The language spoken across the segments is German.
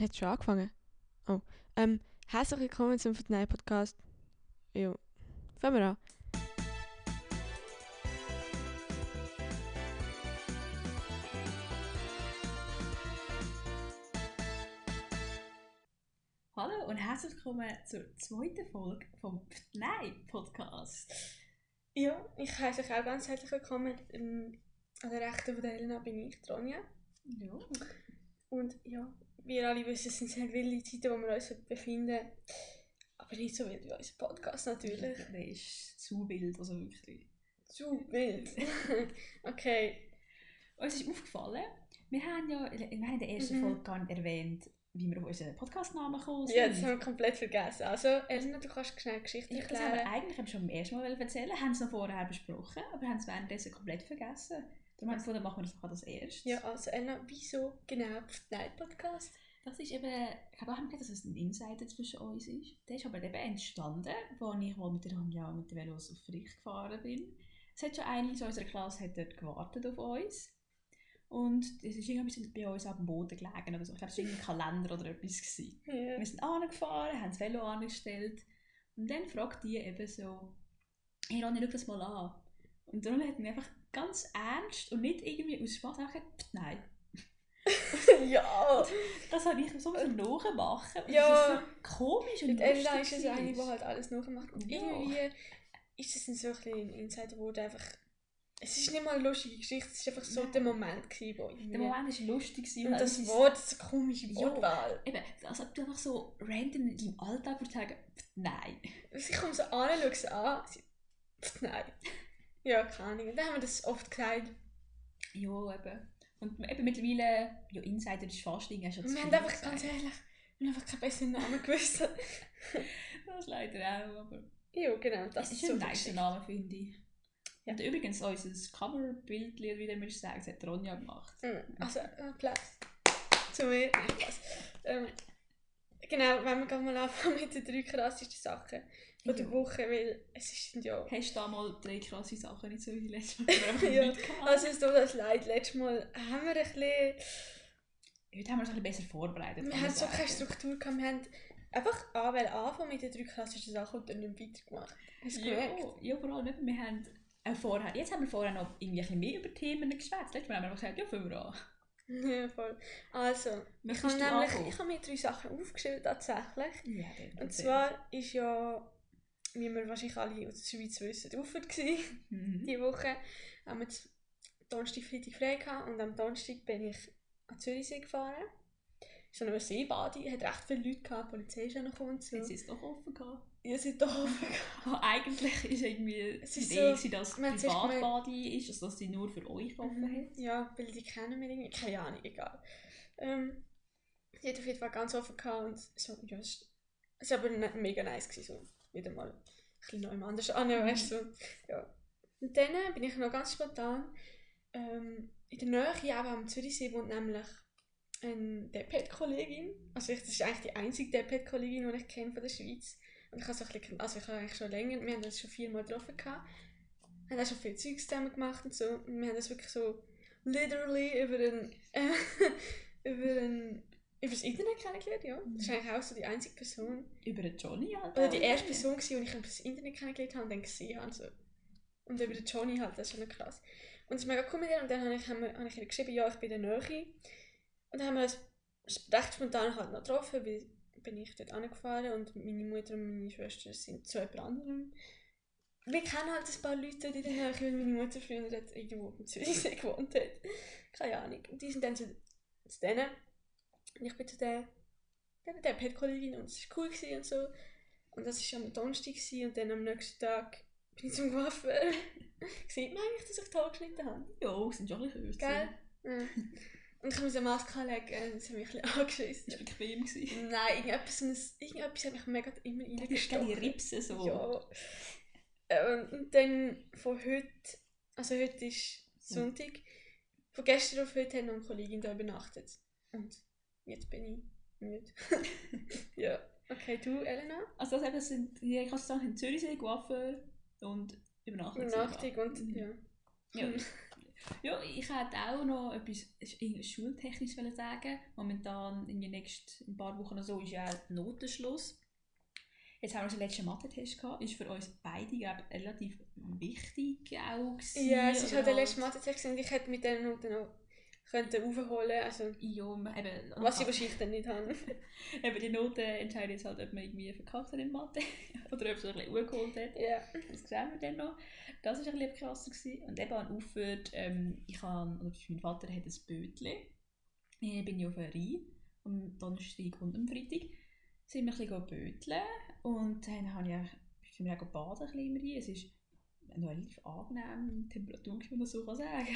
Hat schon angefangen? Oh. Ähm, herzlich willkommen zum Vertnei Podcast. Jo. Fangen wir an. Hallo und herzlich willkommen zur zweiten Folge vom Nein Podcast. Ja, ich heiße euch auch ganz herzlich willkommen. Ähm, an der rechten von der Elena bin ich, Tronja. Ja. Und ja, wir alle wissen, es sind sehr wilde Zeiten, wo wir uns befinden. Aber nicht so wild wie unser Podcast natürlich. Der ist zu wild, also wirklich. Zu wild. okay. Uns ist aufgefallen, wir haben ja wir haben in der ersten Mhm. Folge gar nicht erwähnt, wie wir auf unseren Podcastnamen gekommen sind. Ja, das haben wir komplett vergessen. Also, Elena, du kannst schnell Geschichte Ich das haben wir erklären. eigentlich schon beim ersten Mal erzählen, haben es noch vorher besprochen, aber haben es währenddessen komplett vergessen. Haben wir gefunden, machen wir das doch als erstes. Ja, also Elena, wieso genau Vertnei Podcast? Das ist eben, ich habe auch gesagt, dass es ein Insider zwischen uns ist. Der ist aber eben entstanden, als ich mal mit der Anja mit den Velos auf Fricht gefahren bin. Es hat schon eine aus unserer Klasse hat dort gewartet auf uns. Und es ist irgendwie bei uns auf dem Boden gelegen oder so. Ich glaube, es war irgendwie ein Kalender oder etwas. Gewesen. Ja. Wir sind angefahren, haben das Velo angestellt und dann fragt die eben so, hey Ronny, schau das mal an. Und darum hat mir einfach ganz ernst und nicht irgendwie aus Spaß gesagt, nein. ja. Das habe ich so müssen nachmachen. Und Ja. Das ist so komisch und Mit Elena ist lustig es eine, die halt alles nachmacht. Und Ja. irgendwie ist es so ein bisschen ein Insider, wo du einfach... Es ist nicht mal eine lustige Geschichte, es war einfach so Nein. der Moment, gewesen, wo. Der Moment war lustig. gewesen Und das Wort, das komische Ja. Wortwahl. Eben, als ob du einfach so random in deinem Alltag würdest sagen, nein. Ich komme so an, schaue sie an, sie... Nein. Ja, keine Ahnung. Dann haben wir das oft gesagt. Ja, eben. Und eben mittlerweile, ja, Insider ist Und zu wir haben einfach, gesagt. ganz ehrlich, wir haben einfach keinen besseren Namen gewusst. Das leider auch, aber... ja, genau, das ist ist so ein nicer. Name, finde ich. Ja. Und übrigens, unser Coverbild, wie der mir sagt, hat Ronja gemacht. Mm, Also, Applaus zu mir. Nein. Ähm, genau, wenn wir gerade mal anfangen mit den drei krassesten Sachen von der. Woche, weil es ist ja... Hast du da mal drei krasse Sachen nicht so wie letztes Mal Ja, haben mitgehabt? Also es tut uns leid, letztes Mal haben wir ein bisschen... Heute haben wir es ein bisschen besser vorbereitet. Wir haben so keine sagen. Struktur gehabt, wir haben einfach an, weil anfangen mit den drei klassischen Sachen und dann nicht weitergemacht. Hast du gemerkt? Ja, ja, vor allem nicht. Wir haben auch vorher, jetzt haben wir vorher noch irgendwie ein bisschen mehr über Themen geschwätzt. Letztes Mal haben wir einfach gesagt, ja, fangen wir an. Ja, voll. Also, ich habe Möchtest nämlich ich habe mir drei Sachen aufgeschrieben, tatsächlich. Ja, Und zwar ist ja, wie wir wahrscheinlich alle aus der Schweiz wissen, Auffahrt gewesen. Mhm. Diese Woche haben wir jetzt Donnerstag, Freitag frei gehabt und am Donnerstag bin ich an Zürichsee gefahren. Es war ein Seebadi, hat recht viele Leute gehabt, die Polizei ist auch noch gekommen so. Jetzt ist es doch offen gehabt. Ihr seid doch offen Aber eigentlich ist irgendwie Es die ist Idee, so- dass es Privatbadi ist, also dass sie nur für euch offen hat. Ja, weil die kennen wir irgendwie, keine Ahnung, egal. Ähm, sie hat auf jeden Fall ganz offen gehabt und so, ja, es es war aber mega nice gewesen, so wieder mal ein bisschen neu anders an, weißt du, ja. Und dann bin ich noch ganz spontan, ähm, in der Nähe eben am Zürichsee wohnt nämlich eine Deped-Kollegin, also ich, das ist eigentlich die einzige Deped-Kollegin, die ich kenne von der Schweiz. Und ich habe so also ich habe eigentlich schon länger, wir haben uns schon viermal getroffen gehabt, haben auch schon viel Zeugs zusammen gemacht und so, und wir haben das wirklich so literally über ein, äh, über ein, über das Internet kennengelernt, ja. Das ist eigentlich auch so die einzige Person, Über den Johnny halt. oder die erste. Person die ich über das Internet kennengelernt habe und dann gesehen habe. So. Und über den Johnny halt, das ist schon krass. Und es ist mega cool mit ihr und dann habe ich, habe ich ihr geschrieben, ja, ich bin in der Nähe. Und dann haben wir uns recht spontan halt noch getroffen, weil bin ich dort angefahren und meine Mutter und meine Schwester sind zu jemand anderem. Wir kennen halt ein paar Leute dort in der Nähe, weil meine Mutter früher dort irgendwo im Zürichsee gewohnt hat. Keine Ahnung. Und die sind dann zu, zu denen. Und ich bin zu der, der, der Pet-Kollegin und es war cool gewesen und so. Und das war am Donnerstag gewesen, und dann am nächsten Tag bin ich zum Coiffeur. Sieht man eigentlich, dass ich die Haare geschnitten habe? Ja, sind schon ein bisschen kürzer. Gell? Ja. Und ich muss eine Maske anlegen, das hat mich ein bisschen angeschissen. war bequem. gewesen. Nein, irgendetwas, irgendetwas hat mich mega immer Die reingestochen. Ripsen so. Ja. Äh, Und, und dann von heute, also heute ist Sonntag, von gestern auf heute hat noch eine Kollegin da übernachtet. Und jetzt bin ich müde. ja. Okay, du, Elena? Also das eben sind, ja, ich kann sagen, in Zürichsee, Coiffeur und Übernachtung. Übernachtung und Mhm. ja. Ja. Ja, ich hätte auch noch etwas schultechnisch wollen sagen. Momentan in den nächsten paar Wochen oder so ist ja der Notenschluss. Jetzt haben wir unseren letzten Mathe-Test gehabt. Ist für uns beide glaub, relativ wichtig auch gewesen, Ja, es ist oder halt der letzte Mathe-Text und ich hätte mit diesen Noten noch könnten aufholen also Ja, eben, was ich wahrscheinlich dann nicht habe. eben die Noten entscheiden jetzt halt, ob man irgendwie verkackt hat in Mathe oder ob es ein bisschen aufgeholt hat. Ja. Das sehen wir dann noch. Das war ein bisschen krasser. Gewesen. Und eben an Auffahrt, ähm, ich habe, oder mein Vater hat ein Bötchen. Ich bin ja auf einer Rhein, am Donnerstag und am Freitag. Sind wir ein bisschen böteln und dann habe ich, sind wir auch baden ein bisschen im Rhein. Es ist eine relativ angenehme Temperatur, wie man das so kann sagen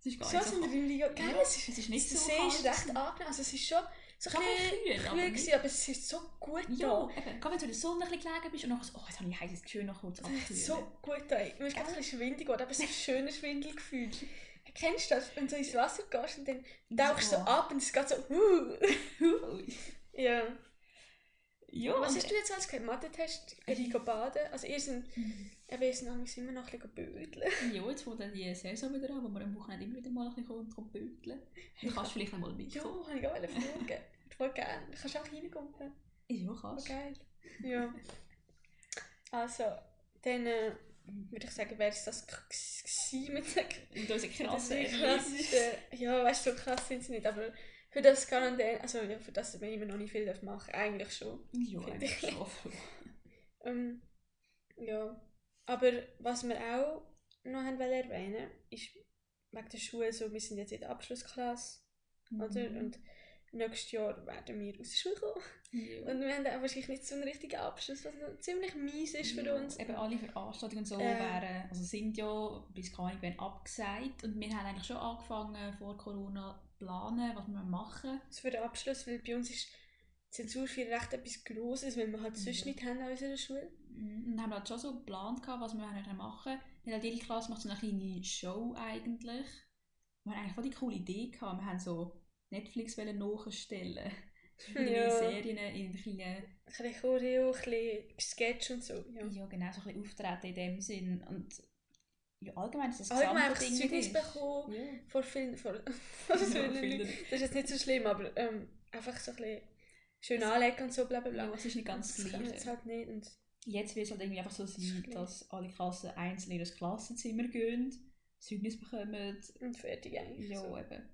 Es ist gar So nicht sind so im Liga. Gell, Ja, es ist, es ist nicht so See ist kalt recht angenehm. Also es ist schon so ein bisschen kühl, aber gewesen, aber es ist so gut Ja, da. eben. Gerade wenn du in der Sonne ein bisschen gelegen bist und nachher so, oh, jetzt habe ich heißes schön noch kurz Es ist abkühlen. so gut da. Mir ist gerade ein bisschen schwindig geworden, aber es ist ein schönes Schwindelgefühl. Kennst du das, wenn du ins Wasser gehst und dann tauchst du so ab und es geht so, uh. Ja. Ja, Was hast du jetzt als Mathe-Test? Ich gehe baden. Also ihr sind, eben, ihr sind immer noch ein bisschen bödeln. Ja, jetzt fängt dann die Saison wieder an, wo wir am Wochenende immer wieder mal ein bisschen kommen und böteln. Du kannst vielleicht noch mal Ja, mitkommen. habe ich auch Frage. Voll gerne. Du kannst auch reinkommen. Ja, Voll kannst. geil. Ja. Also, dann äh, würde ich sagen, wäre es das gewesen mit der Und unsere krasse Das ist krasseste. Ja, weißt du, so krass sind sie nicht, aber für das Quarantäne, also ja, für das wir immer noch nicht viel machen, eigentlich schon. Ja, eigentlich ich. schon. Ähm, ja, aber was wir auch noch haben erwähnen, ist wegen der Schule so, wir sind jetzt in der Abschlussklasse, oder? Mhm. Und nächstes Jahr werden wir aus der Schule kommen. Ja. Und wir haben dann wahrscheinlich nicht so einen richtigen Abschluss, was ziemlich mies ist für Ja, uns. Eben alle Veranstaltungen und so Äh. wären, also sind ja bis gar nicht werden abgesagt. Und wir haben eigentlich schon angefangen vor Corona zu planen, was wir machen. Also für den Abschluss, weil bei uns ist Zensur für recht etwas Grosses, weil wir halt sonst Ja. nicht haben an unserer Schule. Und dann haben wir halt schon so geplant, gehabt, was wir machen wollen. Halt jede Klasse macht so eine kleine Show eigentlich. Wir haben eigentlich voll die coole Idee gehabt. Wir haben so Netflix nachstellen. Kleine Ja. Serien in kleinen, Ein bisschen Choreo, ein bisschen Sketch und so. Ja. ja genau, so ein bisschen Auftreten in dem Sinn. Und ja, allgemein ist das Allgemein gesamte das Ding Zeugnis bekommen Ja. vor vielen, vor, vielen. Leuten. Das ist jetzt nicht so schlimm, aber ähm, einfach so ein bisschen schön anlegen und so bla bla bla. Ja, es ist nicht ganz das das jetzt Gleiche. halt nicht. Und Jetzt wird es halt irgendwie einfach so sein, Schlimm. dass alle Klassen einzeln in das Klassenzimmer gehen, Zeugnis bekommen. Und fertig eigentlich. Ja, so. eben.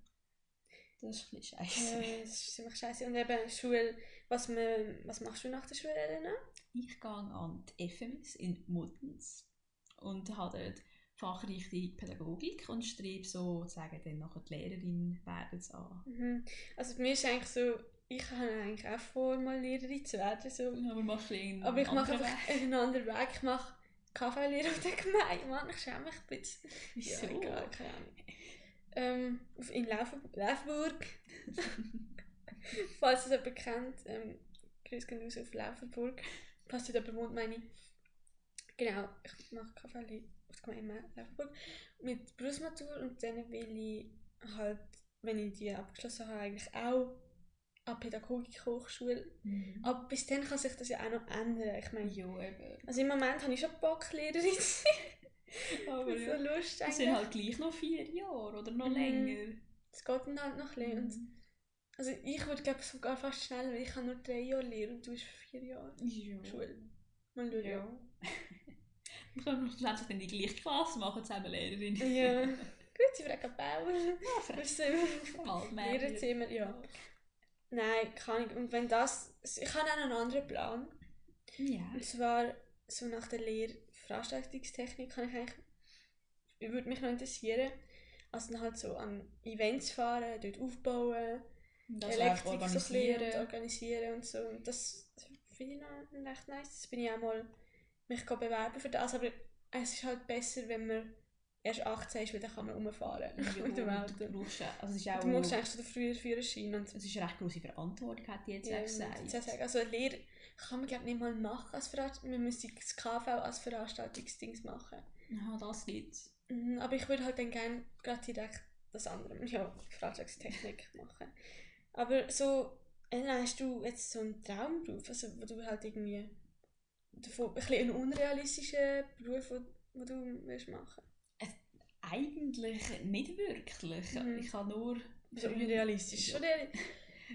Das ist ein bisschen scheiße. Ja, das ist ziemlich scheiße. Und eben Schule, was, man, was machst du nach der Schule, Elena? Ich gehe an die FMS in Muttens und habe dort Fachrichtung Pädagogik und strebe sozusagen dann nachher die Lehrerin werden zu an. Mhm. Also bei mir ist eigentlich so, ich habe eigentlich auch vor, mal Lehrerin zu werden. So. Aber machst du einen Aber ich mache einfach Weg? einen anderen Weg. Ich mache KV-Lehre auf der Gemeinde. Mann, ich schäme mich ein bisschen. Wieso? Ja, egal, keine Ahnung. Ähm, in Lauf Laufburg. Falls es jemand kennt, ähm, Grüß gehen raus auf Laufenburg. Falls dort jemand wohnt, meine ich. Genau, ich mache KV auf der Gemeinde Laufenburg. Mit Berufsmatur und dann will ich halt, wenn ich die abgeschlossen habe, eigentlich auch an Pädagogik-Hochschule. Mhm. Aber bis dann kann sich das ja auch noch ändern. Ich meine, Ja, eben. also im Moment habe ich schon Bock, Lehrerin zu sein. Aber so ja. Lust Das eigentlich. sind halt gleich noch vier Jahre oder noch Mhm. länger. Es geht dann halt noch. Und Mhm. Also ich würde glaube sogar fast schneller, weil ich habe nur drei Jahre Lehre und du hast vier Jahre Ja. Schule. Mal schauen. Ja. Wir können schlussendlich dann die gleiche Klasse machen, zusammen Lehrerin. Ja. Gut, sie fragen Bauer. Ja, Wir mehr. Lehrerzimmer, ja. Nein, kann ich. Und wenn das... Ich habe auch einen anderen Plan. Ja. Und zwar so nach der Lehre Veranstaltungstechnik kann ich eigentlich... Würde mich noch interessieren. Also dann halt so an Events fahren, dort aufbauen. Das Elektrik Elektrik so und organisieren. organisieren und so. Und das finde ich noch recht nice. Das bin ich auch mal mich bewerben für das. Aber es ist halt besser, wenn man erst 18 ist, weil dann kann man rumfahren Ja, mit dem und Auto. Du, brauchst, ja- also ist auch, Du musst eigentlich schon den früheren Führerschein und es ist eine recht große Verantwortung, hat die jetzt ja, auch ich gesagt. auch sagen, also eine Lehre kann man glaube nicht mal machen als Veranstaltung. Man müsste das KV als Veranstaltungsdings machen. Aha, das gibt's. Mhm, aber ich würde halt dann gerne gerade direkt das andere, ja, Veranstaltungstechnik machen. Aber so, hast du jetzt so einen Traumberuf, also wo du halt irgendwie davon, ein bisschen einen unrealistischen Beruf, wo, wo du willst machen? Eigentlich nicht wirklich. Mhm. Ich habe nur... So unrealistisch. Ja.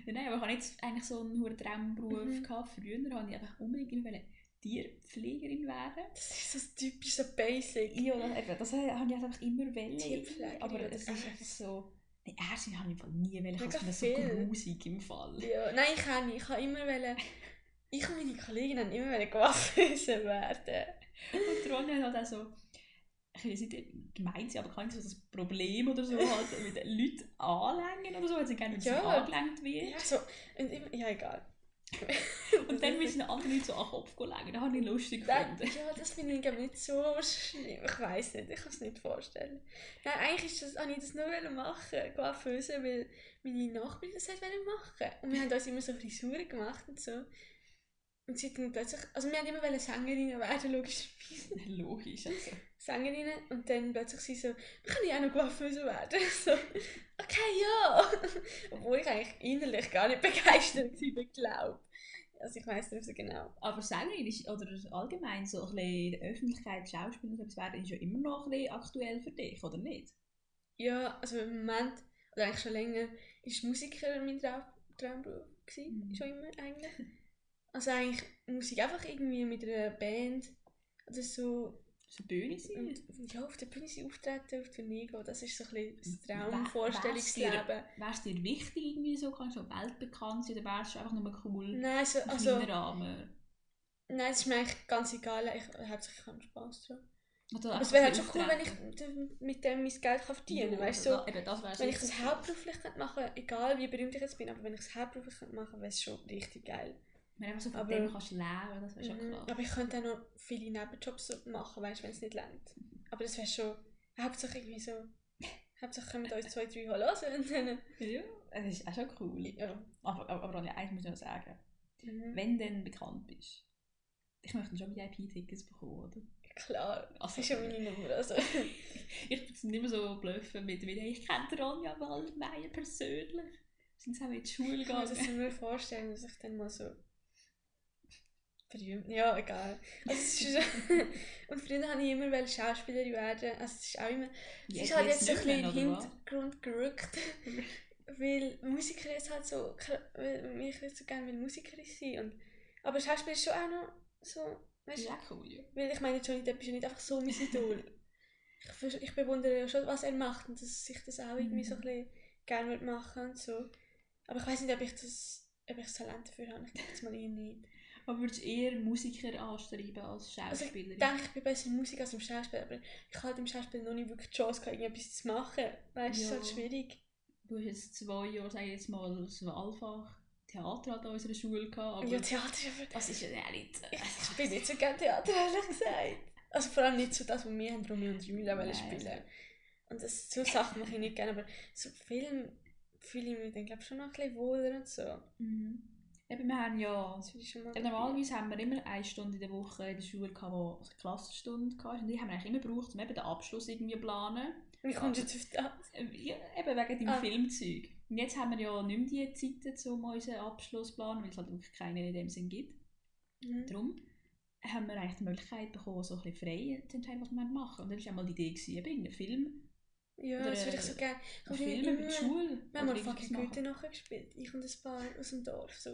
Nein, aber ich habe jetzt eigentlich so einen hohen Traumberuf Mhm. gehabt. Früher habe ich einfach unbedingt wollen Tierpflegerin werden. Das ist so typisch so basic. Ja, das, das habe ich halt einfach immer wollen. Tierpflegerin Aber es ist einfach so... Nein, erst habe ich nie wollen. Ich finde das so grusig im Fall. Ja, nein, ich auch nicht. Ich habe immer wollen, ich und meine Kolleginnen haben immer wollen Coiffeuse werden. Und Ronja hat halt auch so... Ich will jetzt nicht gemeint sein, aber ich so das Problem oder so halt mit den Leuten anlängen oder so, weil sie gerne mit Ja. angelenkt wird. Ja, so, und immer, ja egal. Und dann müssen andere Leute so an den Kopf legen. Das habe ich lustig Nein, gefunden. ja, das finde ich nicht so schlimm. Ich weiß nicht, ich kann es nicht vorstellen. Nein, eigentlich ist das, habe ich das nur machen, Coiffeuse, weil meine Nachbarin das hat wollen machen. Und wir haben uns immer so Frisuren gemacht und so. Und sie hat dann plötzlich, also wir haben immer wollen Sängerinnen werden, logischerweise. Logisch. Also. Sängerinnen und dann plötzlich sie so, wir können ja auch noch Coiffeuse werden. So, okay, ja. Obwohl ich eigentlich innerlich gar nicht begeistert war, glaube Also ich weiß nicht so genau. Aber Sängerin ist, oder allgemein so ein bisschen in der Öffentlichkeit Schauspieler etwas werden, ist ja immer noch ein bisschen aktuell für dich, oder nicht? Ja, also im Moment, oder eigentlich schon länger, ist Musiker mein Traum, Traumberuf gewesen, Mhm. schon immer eigentlich. Also eigentlich Musik einfach irgendwie mit einer Band oder so So Bühne sein. und ja, auf der Bühne sein, auftreten, auf Tournee gehen, das ist so ein bisschen das Traumvorstellungsleben. Wäre es dir wichtig, irgendwie so, kannst du so weltbekannt sein, oder wärst du einfach nur cool Nein, so, also, Rahmen? nein, es ist mir eigentlich ganz egal, ich hauptsächlich habe Spaß dran. Oder Aber es wäre halt so schon cool, wenn ich mit dem mein Geld kann verdienen kann, Ja, weißt du? das wär's Wenn ich das hauptberuflich machen könnte, egal wie berühmt ich jetzt bin, aber wenn ich es hauptberuflich machen könnte, wäre es schon richtig geil. Du einfach so von Aber- dem kannst leben, das wäre schon Mhm. klar. Aber ich könnte auch noch viele Nebenjobs machen, weißt du, wenn es nicht längt. Aber das wäre schon, Hauptsache irgendwie so, Hauptsache können wir uns zwei, drei hören und dann, Ja, das ist auch schon cool. ja. Aber, aber, aber eins muss ich noch sagen. Mhm. Wenn du dann bekannt bist, ich möchte schon VIP-Tickets bekommen, oder? Klar, das Also, ist schon meine Nummer. Also. ich bin nicht mehr so bluffen mit, mit ich kenne Ronja Waldmeier persönlich. Sind zusammen in die Schule Ich kann mir gegangen. das nur vorstellen, dass ich dann mal so berühmt, ja, egal. Also, es ist und früher wollte ich immer Schauspielerin werden, also es ist auch immer, es Ja, ist halt jetzt so ein bisschen in den Hintergrund gerückt. weil Musiker ist halt so, weil ich würde so gerne will Musikerin sein. Und, aber Schauspiel ist schon auch noch so, weißt Ja, cool, ja. weil ich meine, Johnny Depp ist ja nicht einfach so mein Idol. ich, ich bewundere ja schon, was er macht und dass ich das auch irgendwie so ein Mhm. bisschen gerne machen und so. Aber ich weiß nicht, ob ich das, ob ich das Talent dafür habe. Ich denke das mal eher nicht. Aber würdest du eher Musiker anstreben als Also ich denke, ich bin besser in Musik als im Schauspiel, aber ich habe halt im Schauspiel noch nicht wirklich die Chance gehabt, irgendetwas zu machen. Weißt du, es ist halt Ja. schwierig. du hast jetzt zwei Jahre, sage ich jetzt mal, das Wahlfach Theater an unserer Schule gehabt, aber ja, Theater ist einfach... das ist ja nicht... Ich, ich bin nicht so gerne Theater, ehrlich gesagt. Also vor allem nicht so das, was wir haben Romeo und Julia wollen Nein, spielen. also- Und das, so Sachen mache ich nicht gerne, aber so Film fühle ich mich dann glaube schon noch ein bisschen wohler und so. Mhm. Eben, wir haben ja... Das finde ich schon mal Ja, normalerweise haben wir immer eine Stunde in der Woche in der Schule, gehabt, wo eine Klassenstunde hatte. Und die haben wir eigentlich immer gebraucht, um eben den Abschluss irgendwie zu planen. Wie kommst du jetzt auf das? Äh, Ja, eben wegen dem Ah. Filmzeug. Und jetzt haben wir ja nicht mehr die Zeiten, um unseren Abschluss zu planen, weil es halt wirklich keinen in dem Sinn gibt. Mhm. Darum haben wir eigentlich die Möglichkeit bekommen, so ein bisschen frei zu entscheiden, was wir machen. Und dann war auch mal die Idee, gewesen, eben einen Film, Ja, Oder, das würde ich so gerne. einen Ich Film immer- über die Schule. Wir haben mal fucking. Goethe nachher gespielt. Ich und ein paar aus dem Dorf. So.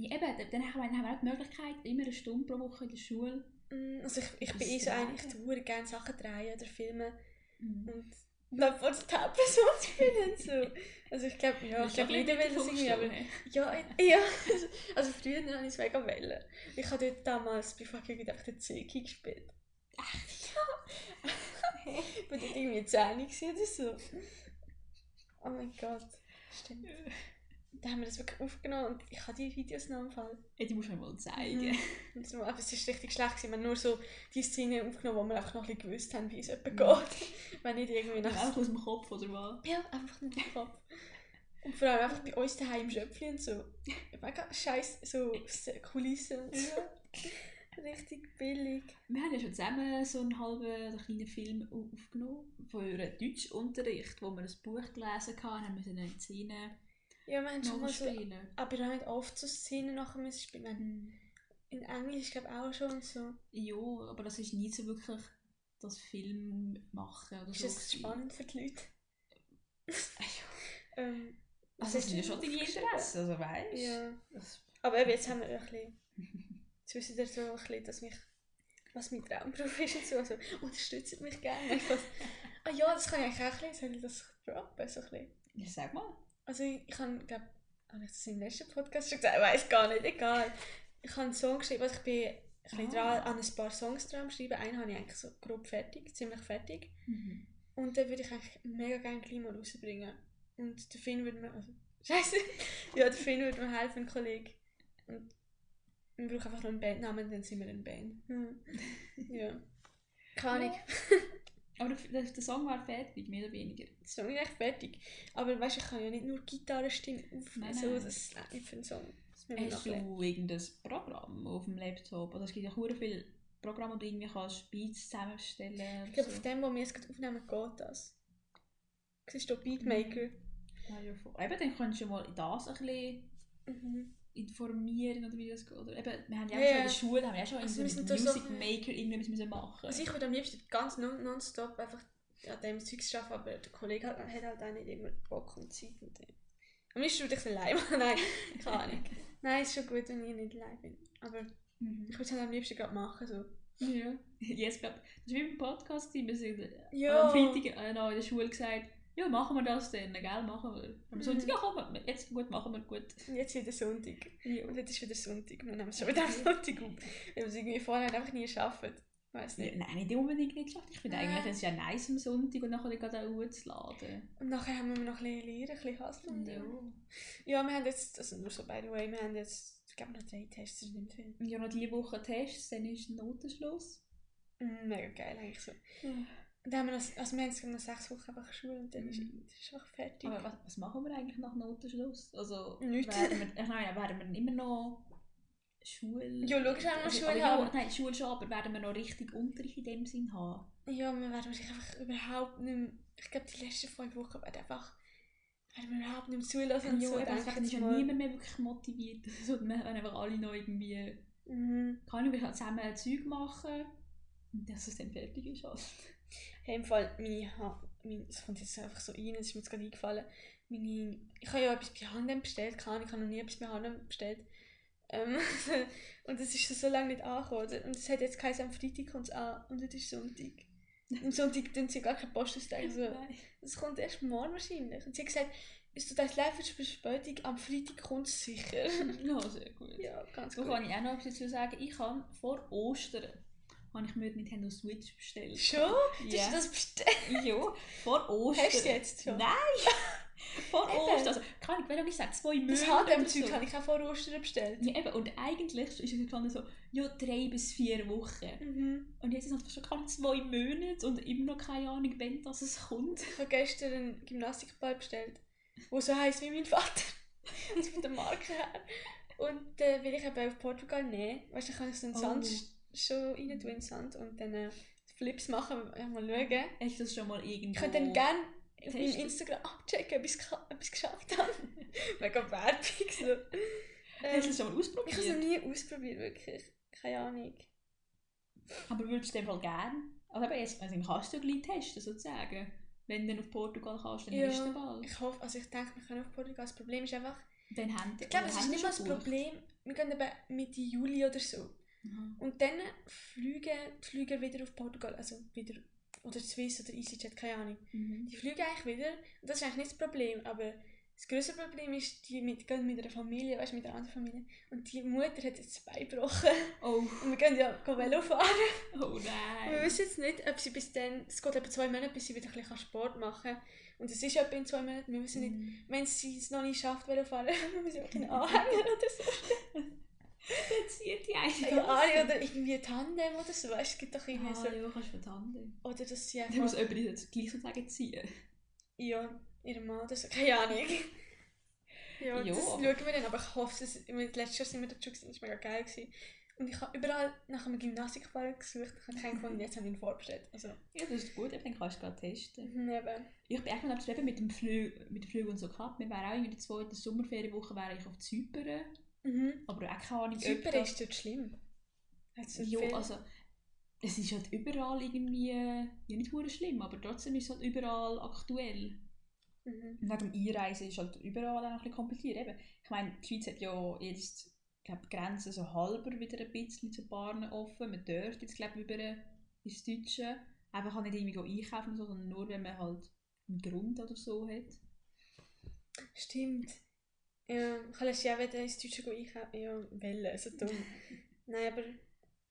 Ja, eben, dann- haben wir, auch die Möglichkeit, immer eine Stunde pro Woche in der Schule. Mm, Also ich, ich bin eh so drehen. eine, ich tue gerne Sachen drehen oder filmen Mhm. und dann vor der Hauptperson spielen und so. Also ich glaube, ja, ich glaube, jeder will das irgendwie, aber ja, ja. Also früher habe ich es mega wollen. Ich habe dort damals bei fucking gedacht, der Zeki gespielt. Ach ja. Ich war dort irgendwie 10 gewesen oder so. Oh mein Gott. Stimmt. Da haben wir das wirklich aufgenommen und ich habe die Videos noch im Fall. Ja, die musst du mir mal zeigen. Mhm. So, aber es ist richtig schlecht. Wir haben nur so die Szene aufgenommen, wo wir einfach noch ein bisschen gewusst haben, wie es jemand Mhm. geht. Wenn nicht irgendwie Nach einfach aus dem Kopf, oder was? Ja, einfach nicht im Kopf. Und vor allem einfach bei uns daheim im Schöpfli und so. Mega scheiß so Kulissen und so. Richtig billig. Wir haben ja schon zusammen so einen halben oder kleinen Film au- aufgenommen für einen Deutschunterricht, wo wir ein Buch gelesen haben, haben wir eine Szene Ja, haben schon mal so... Aber wir haben nicht oft so Szenen nachher müssen spielen. Haben in Englisch glaube ich auch schon so. Ja, aber das ist nie so wirklich das Film machen oder Ist so. das gewesen. spannend für die Leute? ähm, was Also das sind ja schon deine? Interessen, also weißt? Ja. Das- Aber eben, jetzt haben wir ein bisschen... Jetzt wissen ihr so ein bisschen, dass mich... Was mein Traumberuf ist und so. Also, unterstützt mich gerne. Ah ja, das kann ich eigentlich auch ein bisschen. Soll ich das droppen? So ein bisschen? Ja, sag mal. Also ich, ich habe, glaube habe ich das im letzten Podcast schon gesagt? Ich weiß gar nicht, egal. Ich habe einen Song geschrieben, also ich bin ein Ah. dran, an ein paar Songs dran schreiben. Einen habe ich eigentlich so grob fertig, ziemlich fertig. Mhm. Und den würde ich eigentlich mega gerne gleich mal rausbringen. Und der Finn würde mir, also, scheiße, ja, der Finn würde mir helfen, ein Kollege. Und wir brauchen einfach noch einen Bandnamen, dann sind wir eine Band. Hm. Ja. Keine Ahnung. Aber der, der, Song war fertig, mehr oder weniger. Der Song ist echt fertig. Aber weißt ich kann ja nicht nur Gitarrenstimmen aufnehmen, so, das ist nicht für einen Song. Hast du irgendein Programm auf dem Laptop? Also es gibt ja sehr viele Programme, wo du irgendwie kannst Beats zusammenstellen Ich glaube, so. auf dem, wo wir gerade aufnehmen, geht das. Siehst du, Beatmaker. Ja, ja, voll. Eben, dann kannst du mal das ein bisschen Mhm. Informieren oder wie das geht. Oder eben, wir haben ja, Ja, auch schon in der Schule haben wir ja schon Also so da so- Music Maker irgendwas müssen machen. Also ich würde am liebsten ganz non nonstop einfach an dem Zeugs arbeiten, aber der Kollege hat, hat halt auch nicht immer Bock und Zeit mit dem. Am liebsten würde ich es allein machen. Nein, keine Ahnung. Nein, ist schon gut, wenn ich nicht allein bin. Aber Mhm. ich würde es halt am liebsten gerade machen. So. Ja. Jetzt glaub, das war wie beim Podcast, wir sind äh, Ja. am Freitag äh, noch in der Schule gesagt, ja, machen wir das dann, gell, machen wir. Am Mhm. Sonntag, ja, komm, jetzt gut, machen wir gut. Und jetzt wieder Sonntag. Ja. Und jetzt ist wieder Sonntag. Wir nehmen es schon wieder am Sonntag auf. Weil wir es irgendwie vorher einfach nie schaffen. Weiß Ja, nicht. nein, nicht unbedingt nicht geschafft. Ich finde Ah. eigentlich, es ist ja nice am Sonntag und nachher gerade auch hochzuladen. Und nachher haben wir noch ein bisschen lernen, ein bisschen hasseln. Ja. Ja, wir haben jetzt, also nur so by the way, wir haben jetzt, ich glaube noch drei Tests, das ist nicht viel. Ja, noch diese Woche Tests, dann ist Notenschluss. Mega geil eigentlich so. Und dann haben wir noch, also wir haben noch sechs Wochen einfach Schule und dann ist Mhm. ist einfach fertig. Aber was, was machen wir eigentlich nach Notenschluss? Also, Nichts. werden wir, äh, werden wir immer noch Schule... Ja, logisch werden wir also, Schule aber ja, haben. Nein, Schule schon, aber werden wir noch richtig Unterricht in dem Sinn haben? Ja, wir werden wahrscheinlich einfach überhaupt nicht mehr, ich glaube die letzten fünf Wochen werden einfach, werden wir überhaupt nicht mehr zulassen ja, so. eben, es ich ist ja niemand mehr wirklich motiviert. Also, wir haben einfach alle noch irgendwie... Mhm. Kann ich halt zusammen ein Zeug machen und dass es dann fertig ist. Halt. Hey, im Fall, meine, ha meine, das kommt jetzt einfach so rein, das ist mir jetzt gerade eingefallen. Meine, ich habe ja etwas bei Handem bestellt, keine ich habe noch nie etwas bei Handem bestellt. Ähm, und es ist so lange nicht angekommen. Und es hat jetzt geheißen, am Freitag kommt es an und heute ist Sonntag. Am Sonntag tun sie gar keine Post aussteigen. So. Das kommt erst morgen wahrscheinlich. Und sie hat gesagt, es tut uns leid für Verspätung, am Freitag kommt es sicher. Ja, sehr gut. ja, ganz So gut. kann ich auch noch etwas dazu sagen. Ich habe vor Ostern habe ich mir Nintendo Switch bestellt. Schon? Du Ja. hast das bestellt? ja, vor Ostern. Hast du jetzt schon? Nein! vor Eben. Ostern. Also, kann ich, wenn ich sage, zwei Monate Das oder HM-Zeug so. habe ich auch vor Ostern bestellt. Ja, eben. Und eigentlich ist es gestanden so, ja, drei bis vier Wochen. Mhm. Und jetzt ist es schon gerade zwei Monate und immer noch keine Ahnung, wann das es kommt. Ich habe gestern einen Gymnastikball bestellt, der so heisst wie mein Vater. Also von der Marke her. Und den will ich eben auf Portugal nehmen. Weißt du, dann kann ich so einen Oh. Sand schon rein tun in Sand und dann äh, Flips machen, ja, mal schauen. Hast du das schon mal irgendwo... Ich könnte dann gerne auf meinem. Instagram abchecken, ob ich es geschafft habe. Mega Werbung. So. Hast du Ähm, das schon mal ich habe es noch ausprobiert? nie ausprobiert, wirklich. Keine Ahnung. Aber würdest du den Fall gerne? Also eben jetzt, also kannst du gleich testen, sozusagen. Wenn du auf Portugal kannst, dann Ja. hast du bald. Ich hoffe, also ich denke, wir können auf Portugal. Das Problem ist einfach, Dann haben ich glaube, es ist nicht mal das Problem. Wir gehen eben Mitte Juli oder so. Und dann fliegen die Flüger wieder auf Portugal, also wieder, oder Swiss oder EasyJet, keine Ahnung. Mhm. Die fliegen eigentlich wieder und das ist eigentlich nicht das Problem, aber das größere Problem ist, die mit, gehen mit einer Familie, weißt du, mit einer anderen Familie. Und die Mutter hat jetzt Bein gebrochen. Oh, Und wir gehen ja Velo fahren. oh Und wir nein. wissen jetzt nicht, ob sie bis dann, es geht etwa zwei Monate, bis sie wieder ein bisschen Sport machen kann. Und es ist etwa in zwei Monaten, wir wissen nicht, Mhm. wenn sie es noch nicht schafft, Velo fahren, müssen wir einfach einen Anhänger oder so. Dann zieht die eine Ja, Ari oder irgendwie Tandem oder so, weißt du, es gibt doch irgendwie Ah, so. ja, kannst du vertanden. Oder dass sie Dann muss einfach, jemand jetzt gleich sozusagen ziehen. ja, ihre Mann oder so, keine Ahnung. Ja, Ja, das schauen wir dann, aber ich hoffe, dass, letztes Jahr sind wir da schon gewesen, das war mega geil. Gewesen. Und ich habe überall nach einem Gymnastikball gesucht, ich habe keinen gefunden, jetzt habe ich ihn vorbestellt. Also, Ja, das ist gut, eben, dann kannst du gerade testen. mhm, eben. Ich bin echt mal eben mit dem Flug, mit dem Flug und so gehabt. Wir wären auch in der zweiten Sommerferienwoche wäre ich auf Zypern. Mhm. Aber auch keine Ahnung, Zypern das- ist dort schlimm. Ja, viel- also es ist halt überall irgendwie, ja nicht hure schlimm, aber trotzdem ist es halt überall aktuell. Mhm. Und wegen dem Einreisen ist halt überall auch ein bisschen kompliziert. Eben, ich meine, die Schweiz hat ja jetzt, glaube die Grenzen so halber wieder ein bisschen zu Paaren offen. Man dürfte jetzt, glaube ich, über ins Deutsche. Einfach kann nicht irgendwie einkaufen, so, sondern nur, wenn man halt einen Grund oder so hat. Stimmt. Ja, ich letztes Jahr wieder ins Deutsche einkaufen. Ja, wollen, so dumm. Nein, aber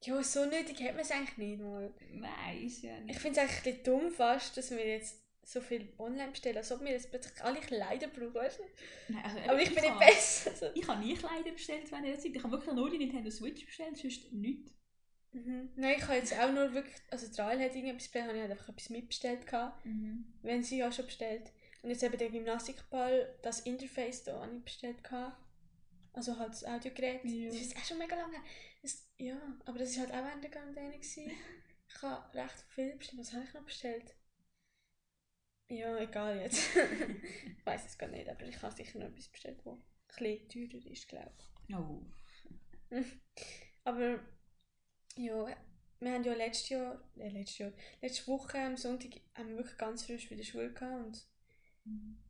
ja, so nötig hat man es eigentlich nicht mal. Nein, ist ja Ich nicht. finde es eigentlich ein bisschen dumm fast, dass wir jetzt so viel online bestellen, als ob wir jetzt plötzlich alle Kleider brauchen, weißt du? Nein, also, Aber ich bin nicht besser. Also. Ich habe nie Kleider bestellt während dieser Zeit. Ich habe wirklich nur die Nintendo Switch bestellt, sonst nichts. Mhm. Nein, ich habe jetzt auch nur wirklich, also Rael hat irgendetwas bestellt, habe ich halt einfach etwas mitbestellt gehabt, wenn sie ja schon bestellt. Und jetzt eben der Gymnastikball, das Interface da habe ich bestellt gehabt. Also halt das Audiogerät. Ja. Das ist auch schon mega lange. Das, ja, aber das war halt auch während der Quarantäne. gewesen. Ich habe recht viel bestellt. Was habe ich noch bestellt? Ja, egal jetzt. ich weiß es gar nicht, aber ich habe sicher noch etwas bestellt, das ein teurer ist, glaube ich. Oh. Aber ja, wir haben ja letztes Jahr, äh, letztes Jahr, letzte Woche am Sonntag haben wir wirklich ganz frisch wieder Schule gehabt und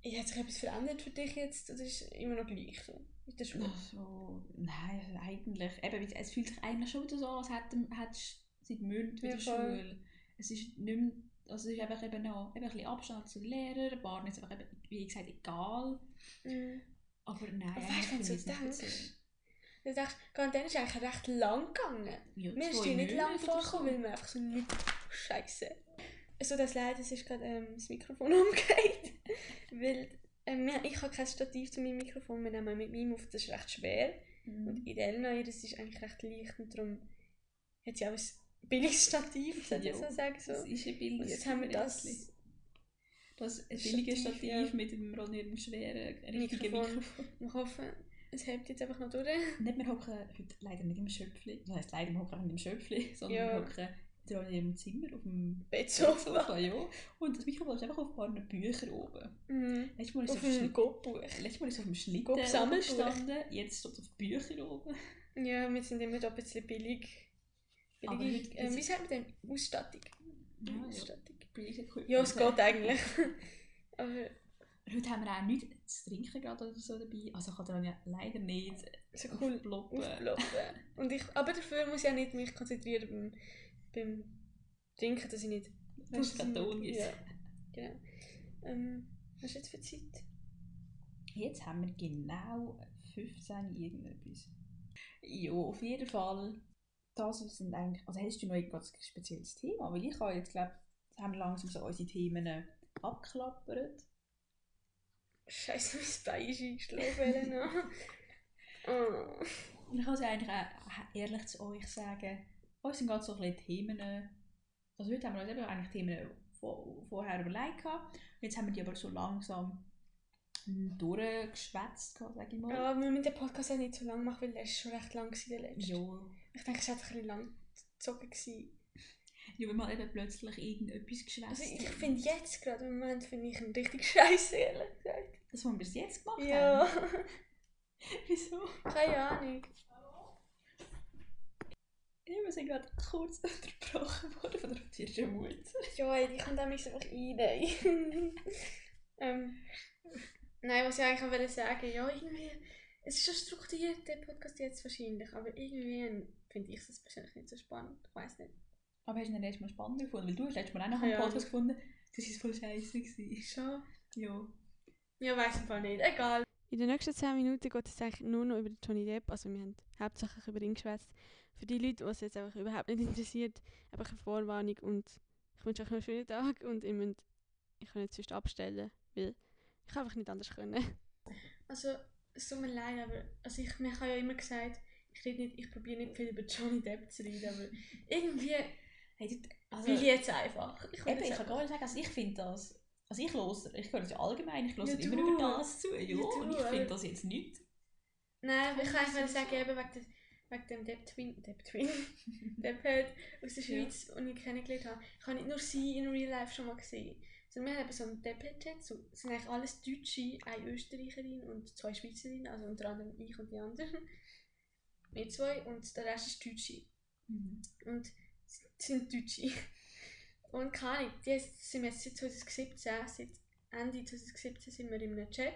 ja, hat sich etwas verändert für dich jetzt? Oder ist es immer noch gleich so mit der Schule? Also, nein, also eigentlich. Eben, es fühlt sich eigentlich schon wieder so an, als hättest du seit Monaten wieder Ja. Schule. Es ist nicht mehr, also es ist einfach eben noch eben ein bisschen Abstand zu den Lehrern, ein paar ist einfach eben, wie gesagt, egal. Mhm. Aber nein, Aber weißt wenn du so denkst, du denkst, Quarantäne ist eigentlich recht lang gegangen. Ja, Mir ist die nicht lang vorgekommen, so. weil wir einfach so nicht Scheiße. Also das leid, es ist gerade ähm, das Mikrofon umgekehrt. weil ähm, wir- ich habe kein Stativ zu meinem Mikrofon, wir nehmen mit meinem auf, das ist recht schwer. Mhm. Und in Elena, ihres ist eigentlich recht leicht und darum hat sie auch ein billiges Stativ, sollte ich so sagen. So. Das ist ein billiges jetzt haben wir das Das ein billiges Stativ, Stativ ja. mit einem rollierenden schweren richtigen Mikrofon. Mikrofon. Ich hoffe, es hält jetzt einfach noch durch. Nicht, wir hocken heute leider nicht im Schöpfli. Das heisst, leider, wir hocken nicht im Schöpfli, sondern Ja. wir hocken in ihrem Zimmer auf dem Bettsofa. Sofa, ja. Und das Mikrofon ist einfach auf ein paar Büchern oben. Mhm. Letztes Mal ist Auf auf, dem Gopbuch. Letztes Mal ist es auf dem Schlitten Gott, oben Sammelbuch. gestanden, jetzt steht es auf Büchern oben. Ja, wir sind immer da ein bisschen billig. Heute- ähm, wie sagt man denn? Ausstattung. Ja, ja. Ausstattung. Equipment. Ja, es geht eigentlich. Aber Heute haben wir auch nichts zu trinken gerade oder so dabei. Also ich kann daran ja leider nicht so cool aufploppen. aufploppen. Und ich, aber dafür muss ich auch nicht mich konzentrieren beim, beim Trinken, dass ich nicht... Du musst dass ich keinen Ton nicht- gießen. Ja, genau. Ähm, was ist jetzt für Zeit? Jetzt haben wir genau 15 irgendetwas. Ja, auf jeden Fall. Das sind eigentlich. Also hast du noch ganz spezielles Thema? Weil ich habe jetzt glaube haben langsam so unsere Themen abklappert. Scheiße, mein Bein ist eingeschlafen, Elena. oh. Und ich kann es eigentlich auch ehrlich zu euch sagen, uns sind gerade so ein bisschen Themen. Also heute haben wir uns eben eigentlich Themen vor, vorher überlegt gehabt. Jetzt haben wir die aber so langsam durchgeschwätzt, sage ich mal. Ja, wir müssen den Podcast auch nicht so lang machen, weil der ist schon recht lang gewesen, der letzte. Ja. Ich denke, es war ein bisschen lang gezogen. Gewesen. Ja, wenn man eben plötzlich irgendetwas geschwätzt Also ich finde jetzt gerade im Moment finde ich ihn richtig scheiße, ehrlich gesagt. Das, was wir bis jetzt gemacht Ja, haben. Wieso? keine Ahnung. Sind gerade kurz unterbrochen worden von der rotierenden Mutter. Ja, ey, die kann da mich einfach rein. ähm, nein, was ich eigentlich auch wollte sagen, ja, irgendwie, es ist schon strukturiert, der Podcast jetzt wahrscheinlich, aber irgendwie finde ich es persönlich nicht so spannend. Ich weiß nicht. Aber hast du ihn letztes Mal spannend gefunden? Weil du hast letztes Mal auch noch einen ja. Podcast gefunden, das war voll scheiße. gewesen. Schon? Ja. Ja, weiß ich nicht. Egal. In den nächsten 10 Minuten geht es eigentlich nur noch über Johnny Depp. Also wir haben hauptsächlich über ihn geschwätzt. Für die Leute, die es jetzt einfach überhaupt nicht interessiert, einfach eine Vorwarnung und ich wünsche euch einen schönen Tag und ihr müsst, ich kann jetzt sonst abstellen, weil ich einfach nicht anders können. Also, es tut mir leid, aber also ich, mir habe ja immer gesagt, ich, rede nicht, ich probiere nicht viel über Johnny Depp zu reden, aber irgendwie Hey, also, will ich jetzt einfach. Ich eben, jetzt ich kann gar nicht sagen, also ich finde das... Also ich höre, ich höre das ja allgemein, ich höre Ja, immer über das zu. Ja, Ja, du, und ich finde das jetzt nicht. Nein, aber ich kann einfach sagen, eben wegen, wegen dem Depp Twin, Depp Twin, Depp halt aus der Ja. Schweiz, und ich kennengelernt habe. Ich habe nicht nur sie in Real Life schon mal gesehen, sondern wir haben eben so einen Depp chat so, es sind eigentlich alles Deutsche, eine Österreicherin und zwei Schweizerinnen, also unter anderem ich und die anderen. Wir zwei und der Rest ist Deutsche. Mhm. Und sind Deutsche. Und keine Ahnung, die sind jetzt seit 2017, seit Ende 2017 sind wir in einem Chat.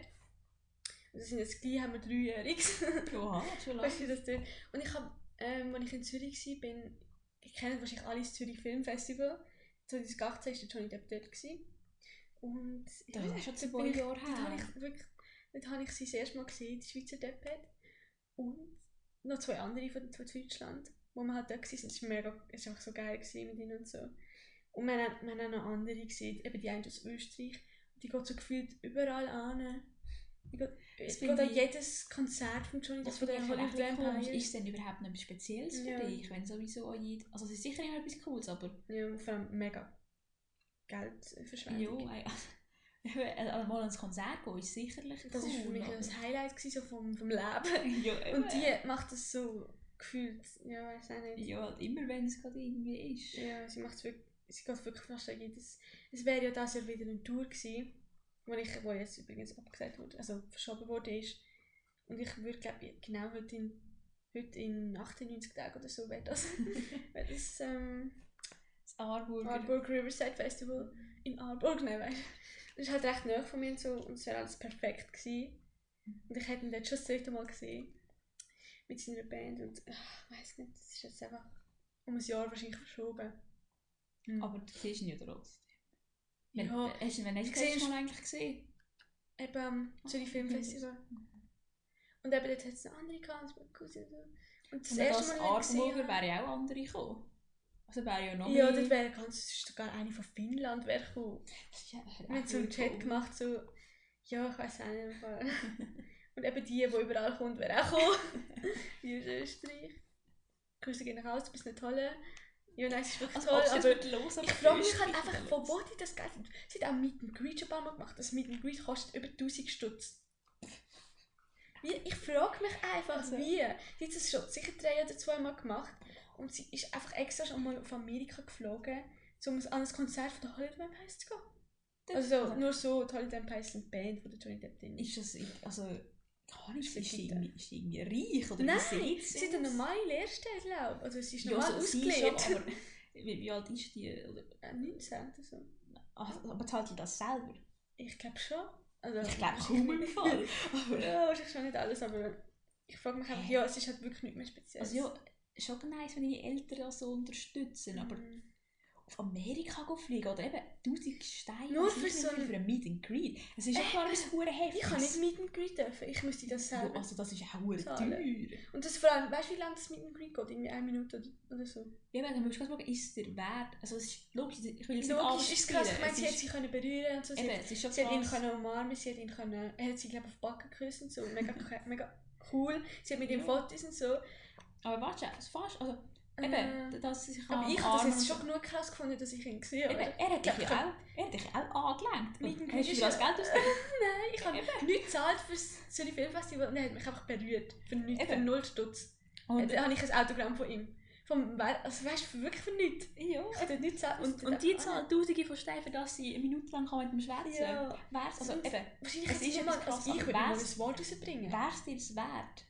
Das sind jetzt gleich, haben wir dreijähriges. Oha, schon lange. weißt du, das? Und ich habe, ähm, als ich in Zürich war, bin, ich kenne wahrscheinlich alle das Zürich Filmfestival. 2018 war der Johnny Depp dort. Gewesen. Und Das ist schon dort zwei Jahre Dort her. habe ich wirklich, dort habe ich sie das erste Mal gesehen, die Schweizer Deppet. Und noch zwei andere von, von Deutschland, wo wir halt da waren. Es war mega, es war einfach so geil gewesen mit ihnen und so. Und wir haben, wir haben auch noch andere gesehen, eben die eine aus Österreich. Die geht so gefühlt überall an. Die geht, Das die finde geht an ich- jedes Konzert von Johnny Das Depp, von finde der ich echt komisch. Ist es denn überhaupt etwas Spezielles für Ja. dich, wenn sowieso an jed- Also es ist sicher immer etwas Cooles, aber... Ja, vor allem mega Geldverschwendung. Ja, ei- also mal ans Konzert gehen ist sicherlich Das war für cool, mich aber- ein Highlight gewesen, so vom, vom Leben. ja. Und die macht das so gefühlt, ja, weiß auch nicht. Ja, halt immer wenn es gerade irgendwie ist. Ja, sie macht wirklich, sie geht wirklich fast jedes. Es wäre ja das Jahr wieder eine Tour gewesen, wo, ich, wo jetzt übrigens abgesagt wurde, also verschoben wurde ist. Und ich würde glaube genau heute in, heute in 98 Tagen oder so wäre das, wäre das ähm, Das Arburger. Ardburg Riverside Festival in Ardburg, nein, weißt. Das ist halt recht nah von mir und so und es wäre alles perfekt gewesen. Und ich hätte ihn dort schon das dritte Mal gesehen. Mit seiner Band und ach, ich weiß nicht, das ist jetzt einfach um ein Jahr wahrscheinlich verschoben. Aber du siehst ihn ja trotzdem. Wenn, Ja, hast du, wenn hast du das letzte Mal eigentlich gesehen? Eben am Zürich Ah, Filmfestival. Und eben dort hat es andere gehabt, und das Und erste Mal, als habe- wäre ja auch andere gekommen. Also wäre ja noch Ja, mehr... dort wäre ganz, es ist sogar eine von Finnland wäre gekommen. Das ist ja Wir haben so einen Chat gemacht, so, ja, ich weiß auch nicht. Und eben die, die überall kommt, wäre auch gekommen. Wie aus Österreich. Grüße gehen nach Hause, du bist eine tolle. Ja, nein, es ist wirklich Also, toll, sie aber wird los, aber ich frage mich ist halt einfach, von wo die das Geld Sie hat auch Meet and Greet schon ein paar Mal gemacht. Das Meet and Greet kostet über 1000 Stutz. Ich frage mich einfach, Also- wie. Sie hat das schon sicher drei oder zwei Mal gemacht. Und sie ist einfach extra schon mal auf Amerika geflogen, um an ein Konzert von der Holiday Vampires zu gehen. Also also- nur so, die Holiday Vampires sind die Band, wo der Johnny Depp drin ist. Ist das... Also... Gar nicht, Ist sie ist irgendwie reich oder Nein, wie sieht sie hat eine normale Lehrstelle, glaube ich. Also sie ist Ja, normal so, sie ausgelegt. schon, aber wie, wie alt ist die? Oder, Äh, 19 oder so. Ach, aber zahlt die das selber? Ich glaube schon. Also, Ich glaube kaum im. Fall. Aber, Ja, wahrscheinlich schon nicht alles, aber ich frage mich einfach, ja, es ist halt wirklich nicht mehr speziell. also ja, schon nice, wenn die Eltern so unterstützen, aber Mhm. Auf Amerika fliegen oder eben 1000 Steine Nur für so ein- für ein Meet and Greet. Es ist auch gar nicht hure heftig. Ich kann nicht Meet and Greet dürfen, ich müsste das ja, selber. also das ist auch hure teuer. Und das vor allem, weißt du, wie lange das Meet and Greet geht? Irgendwie eine Minute oder, so. Ja, aber dann musst du gerade schauen, ist es der Wert? Also es ist logisch, ich will jetzt nicht Logisch alles ist es krass, ich meine, sie hat sie können berühren und so. Sie Eben, hat, es ist schon sie hat ihn können umarmen, sie hat ihn können, er hat sie glaube ich auf die Backen geküsst und so. Mega, mega cool. Sie hat mit ihm. Fotos und so. Aber warte, es ist fast, also eben, dass sie sich aber ich habe das jetzt und schon genug krass gefunden, dass ich ihn gesehen habe. Er hat dich Ich ja auch, er hat dich auch angelenkt. Hast du das Geld ausgegeben? Nein, ich habe nichts gezahlt für das Zürich Filmfestival und er hat mich einfach berührt. Für, nichts, für null Stutz. Und, Da habe ich ein Autogramm von ihm. Vom, also weißt du, wirklich für nichts. ja, Ich habe nichts gezahlt. und, und die zahlen Tausende von Steinen, für dass sie eine Minute lang mit dem Schwätzen Ja. Wär's, also Und- eben, Wahrscheinlich Es ist nicht mal, etwas krass, also ich würde mal ein Wort rausbringen. wär's dir das wert?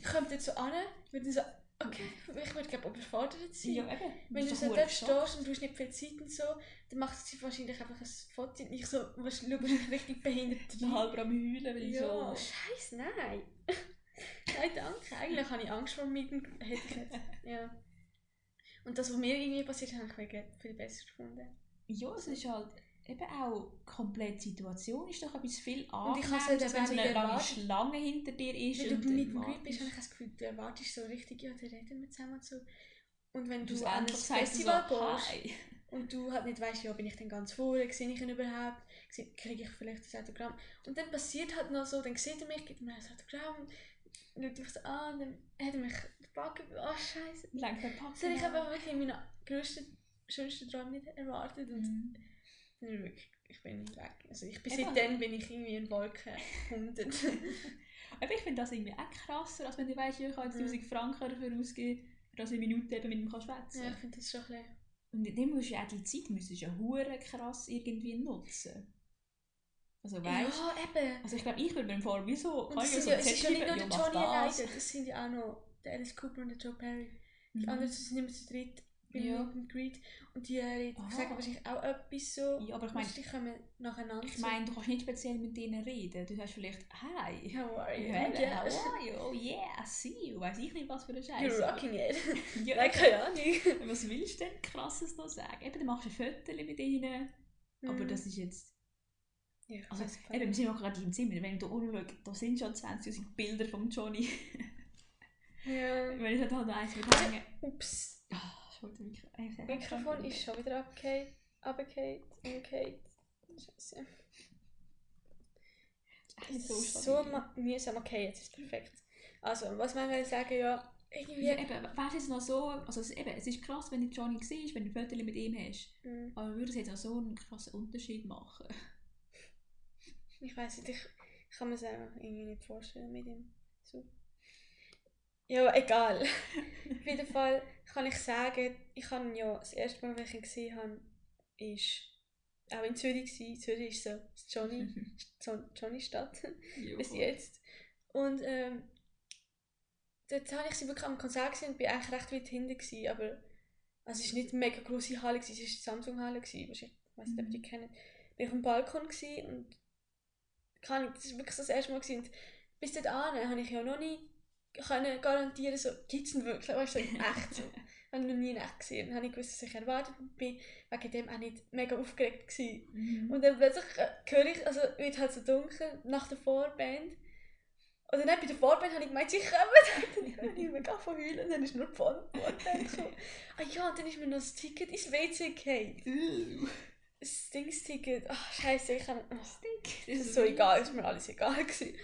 Ich komme dort so an, würde so, okay, ich würde glaube überfordert sein. Ja, eben. Wenn du so dort stehst und du hast nicht viel Zeit und so, dann macht sie wahrscheinlich einfach ein Foto und ich so, was schaust du richtig behindert bin halb am Heulen, weil ich Ja, so... scheiße, nein. nein, danke. Eigentlich habe ich Angst vor jetzt. Ja. Und das, was mir irgendwie passiert ist, habe ich wegen viel besser gefunden. Ja, es ist halt eben auch komplett die Situation ist doch etwas viel Und ich habe es angenehmer, halt als wenn so eine nicht lange. Schlange hinter dir ist. Wenn du und mit dem Greet bist, habe ich das Gefühl, du erwartest so richtig, ja, dann reden wir zusammen und so. Und wenn Du du an ein Festival so, gehst und du halt nicht weißt, ja, bin ich denn ganz vorne, sehe ich ihn überhaupt, kriege ich vielleicht das Autogramm. Und dann passiert halt noch so, dann sieht er mich, gibt mir ein Autogramm, schaut mich so an, dann hat er mich gepackt, oh scheiße. Lenkt den Pack Das habe ich aber wirklich in meinen grössten, schönsten Träumen nicht erwartet. Und Mhm. Ich wirklich, ich bin weg. Also ich bin seitdem bin ich irgendwie in Wolken 100. Aber ich finde das irgendwie auch krasser, als wenn du weißt, ich kann jetzt Mhm. 1000 Franken dafür ausgeben, dass ich eine Minute eben mit ihm kann schwätzen ja, kann. ich finde das schon ein bisschen... Und dann musst du ja auch die Zeit müsstest ja hure krass irgendwie nutzen. Also weißt Ja, eben. Also ich glaube, ich würde mir im Fall wie so... Und kann ich sind so ja, es ist ja nicht nur der ja, Johnny alleine, das sind ja auch noch der Alice Cooper und der Joe Perry. Die Mhm. anderen sind immer zu dritt. Beim Ja. Meet and Greet. Und die äh, Aha. sagen wahrscheinlich auch etwas so. Ja, aber ich meine, du, die kommen nacheinander. ich meine, du kannst nicht speziell mit denen reden. Du sagst vielleicht, hi. how are you? Hello, Yeah. how are you? Oh yeah, I see you. Weiß ich nicht, was für ein Scheiß. You're rocking it. Ja, Nein, keine Ahnung. Was willst du denn krasses noch sagen? Eben, du machst ein Foto mit ihnen. Aber Mhm. das ist jetzt... Ja, Also, eben, wir sind auch gerade im Zimmer. Wenn ich da umschaue, da sind schon 20'000 Bilder von Johnny. Ja. Wenn ich da halt eins mit hängen... Ups. Wollte Mikro Das Mikrofon ist schon wieder abgekehrt. Abgekehrt. Umgekehrt. Scheiße. So So mühsam. Okay, jetzt ist es perfekt. Also, was man will sagen, ja, irgendwie. Ja, eben, du jetzt noch so, also es, eben, es ist krass, wenn du Johnny siehst, wenn du ein Foto mit ihm hast, Hm, aber würde es jetzt auch so einen krassen Unterschied machen? Ich weiß nicht, ich, ich kann mir es einfach irgendwie nicht vorstellen mit ihm. So. Ja, egal. Auf jeden Fall kann ich sagen, ich habe ja das erste Mal, wenn ich ihn gesehen habe, ist auch in Zürich gewesen. Zürich ist so das Johnny, Johnny Stadt. Bis jetzt. Und ähm, dort habe ich sie wirklich am Konzert gesehen und bin eigentlich recht weit hinten gewesen, aber also es war nicht eine mega grosse Halle, gewesen, es war die Samsung-Halle, gewesen, wahrscheinlich, ich weiß nicht, ob ihr die kennt. Bin ich am Balkon gewesen und kann ich, das war wirklich das erste Mal gewesen. und bis dort an habe ich ja noch nie können garantieren, so, gibt es ihn wirklich, weißt du, so in echt so. habe ich noch nie in echt gesehen. Dann habe ich gewusst, was ich erwartet und bin wegen dem auch nicht mega aufgeregt gewesen. Mhm. Und dann plötzlich äh, höre ich, also wird halt so dunkel nach der Vorband. Oder nicht, bei der Vorband habe ich gemeint, sie kommen. Dann habe ich mega von heulen, dann ist nur die Vor- Vorband gekommen. Ah ja, und dann ist mir noch das Ticket ins WC gefallen. Das Dingsticket. Ach, scheiße, ich. Ach, Stick. das ist so egal, ist mir alles egal gewesen.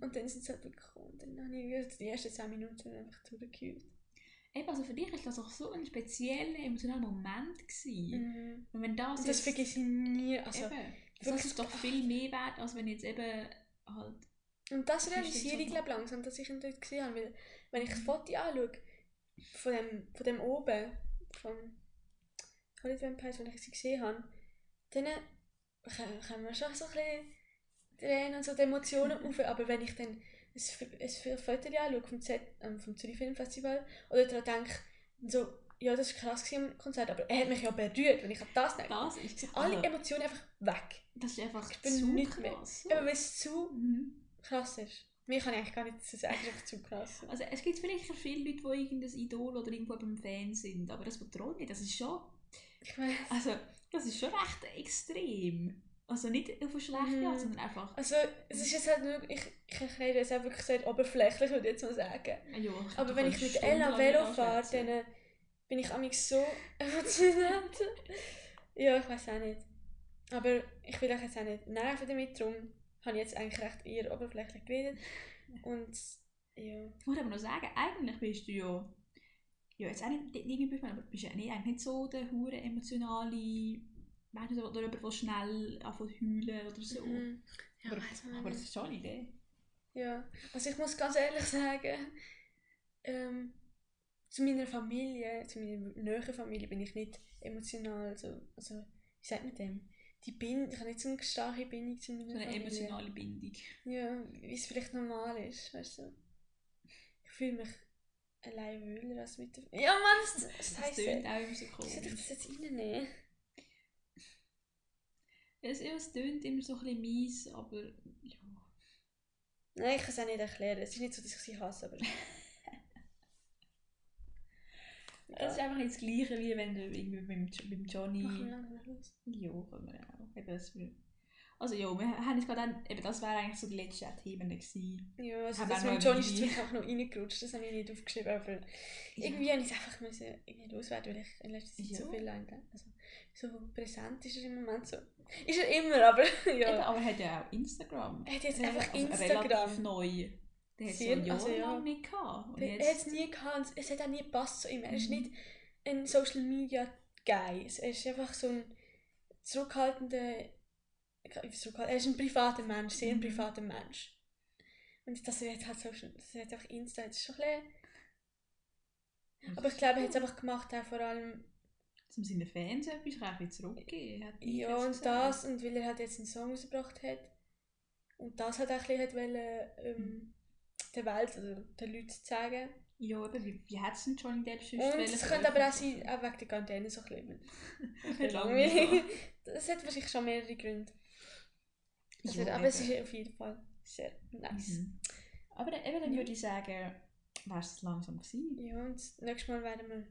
Und dann sind sie halt gekommen. Und dann habe ich die ersten 10 Minuten einfach durchgehört. Eben, also für dich ist das auch so ein spezieller, emotionaler Moment gewesen. Mhm. Und wenn das Und das vergesse ich nie. Also, eben, das ist doch viel mehr wert, als wenn jetzt eben halt... Und das realisiere ich so- glaube langsam, dass ich ihn dort gesehen habe. Weil, wenn ich das Foto anschaue, von dem, von dem oben, von Hollywood Vampires, wenn ich sie gesehen habe, dann äh, können wir schon so ein bisschen Tränen und so die Emotionen auf. Aber wenn ich dann ein, ein Foto anschaue vom, Z, ähm, vom Zürich Filmfestival oder daran denke, so, ja, das war krass am Konzert, aber er hat mich ja berührt, wenn ich an das denke. Das ist... sind alle Emotionen einfach weg. das ist einfach Ich bin zu nicht mehr- krass. so. Eben, weil es zu Mhm. krass ist. Mir kann ich eigentlich gar nicht sagen, es ist einfach zu krass. Also es gibt vielleicht viele Leute, die irgendein Idol oder irgendwo beim Fan sind, aber das bedroht nicht. Das ist schon, Ich weiß. also das ist schon recht extrem. Also nicht auf eine schlechte Mhm. Art, sondern einfach. Also, es ist jetzt halt nur, ich, ich es auch wirklich sehr oberflächlich, würde ich jetzt mal sagen. Ja, Aber wenn ich mit Ella Velo fahre, dann äh, bin ich amig so emotional. ja, ich weiß auch nicht. Aber ich will euch jetzt auch nicht nerven damit, darum habe ich jetzt eigentlich recht eher oberflächlich geredet. Und ja. Ich muss aber noch sagen, eigentlich bist du ja, ja jetzt auch nicht irgendwie, aber bist ja nicht, eigentlich nicht so der hure emotionale, so, oder jemand, der schnell anfängt zu heulen oder so. Mhm. Ja, aber, aber das ist schon eine Idee. Ja, also ich muss ganz ehrlich sagen, ähm, zu meiner Familie, zu meiner näheren Familie bin ich nicht emotional, also, also wie sagt man dem? Die Bindung, ich habe nicht so eine starke Bindung zu meiner So eine Familie. emotionale Bindung. Ja, wie es vielleicht normal ist, weißt du. Ich fühle mich allein wohler als mit der Ja Mann, das, das Das heisst tönt ja. auch immer so Wie soll ich komisch. das jetzt reinnehmen? Es, ja, es tönt immer so ein bisschen mies, aber ja. Nein, ich kann es auch nicht erklären. Es ist nicht so, dass ich sie hasse, aber... Es ist einfach nicht das Gleiche, wie wenn du irgendwie beim, beim Johnny... Machen wir langsam los. Ja, können wir auch. Eben, also ja, wir haben jetzt gerade dann, eben das wäre eigentlich so die letzten Themen gewesen. Ja, also Haben das mit Johnny ist auch noch reingerutscht, das habe ich nicht aufgeschrieben, aber irgendwie habe ich es einfach müssen irgendwie loswerden, weil ich in letzter Zeit so Ja. viel lang also so präsent ist er im Moment so. Ist er immer, aber Eben, ja. aber er hat ja auch Instagram. Er hat jetzt Ja, einfach also Instagram. Relativ neu. Der hat es Sehr- ja also ja. nicht gehabt. Er hat es nie gehabt und es hat auch nie gepasst zu ihm. Er ist Mhm. nicht ein Social Media Guy. Er ist einfach so ein zurückhaltender. Er ist ein privater Mensch, sehr ein Mhm. privater Mensch. Und dass er jetzt halt so, dass er jetzt einfach Insta, das ist schon ein bisschen, Aber ich glaube, er hat es einfach gemacht, auch vor allem. um seinen Fans etwas ein bisschen zurückgeben. hat Ja, und das, und weil er halt jetzt einen Song rausgebracht hat. Und das hat auch ein bisschen hat wollen, ähm, der Welt, also den Leuten zu sagen. Ja, eben, wie, wie hat es denn Johnny Depp sonst Und es könnte aber auch sein, auch wegen der Quarantäne so ein bisschen. Langweilig. Das hat wahrscheinlich schon mehrere Gründe. Aber ist auf jeden Fall sehr nice. Mhm. Aber dann, eben, dann Ja. würde ich sagen, wäre es langsam gewesen. Ja, und das nächste Mal werden wir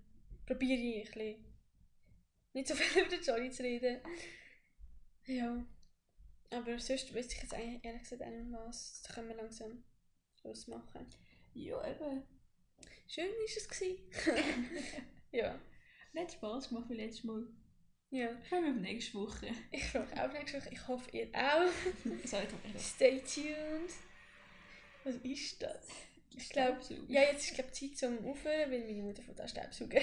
probiere ich ein bisschen nicht so viel über den Johnny zu reden. Ja. Aber sonst wüsste ich jetzt eigentlich ehrlich gesagt auch nicht mehr was. Da können wir langsam Schluss machen. Ja, eben. Schön war es. Gewesen. ja. Nicht Spaß gemacht wie letztes Mal. Ja. Kommen wir nächste Woche. Ich freue mich auch nächste Woche. Ich hoffe, ihr auch. Stay tuned. Was ist das? Ich glaube, ja, jetzt ist glaube Zeit zum Aufhören, weil meine Mutter von da Staubsaugen.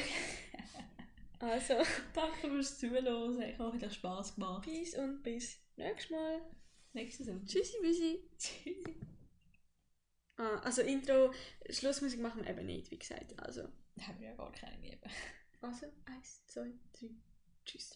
also, Danke fürs Zuhören. Ich hoffe, es hat Spass gemacht. peace und bis nächstes Mal. Nächstes Mal. Tschüssi, bussi. Tschüss. Ah, also Intro, Schlussmusik machen wir eben nicht, wie gesagt. Also, Haben wir ja gar keine gegeben. also, eins, zwei, drei, tschüss.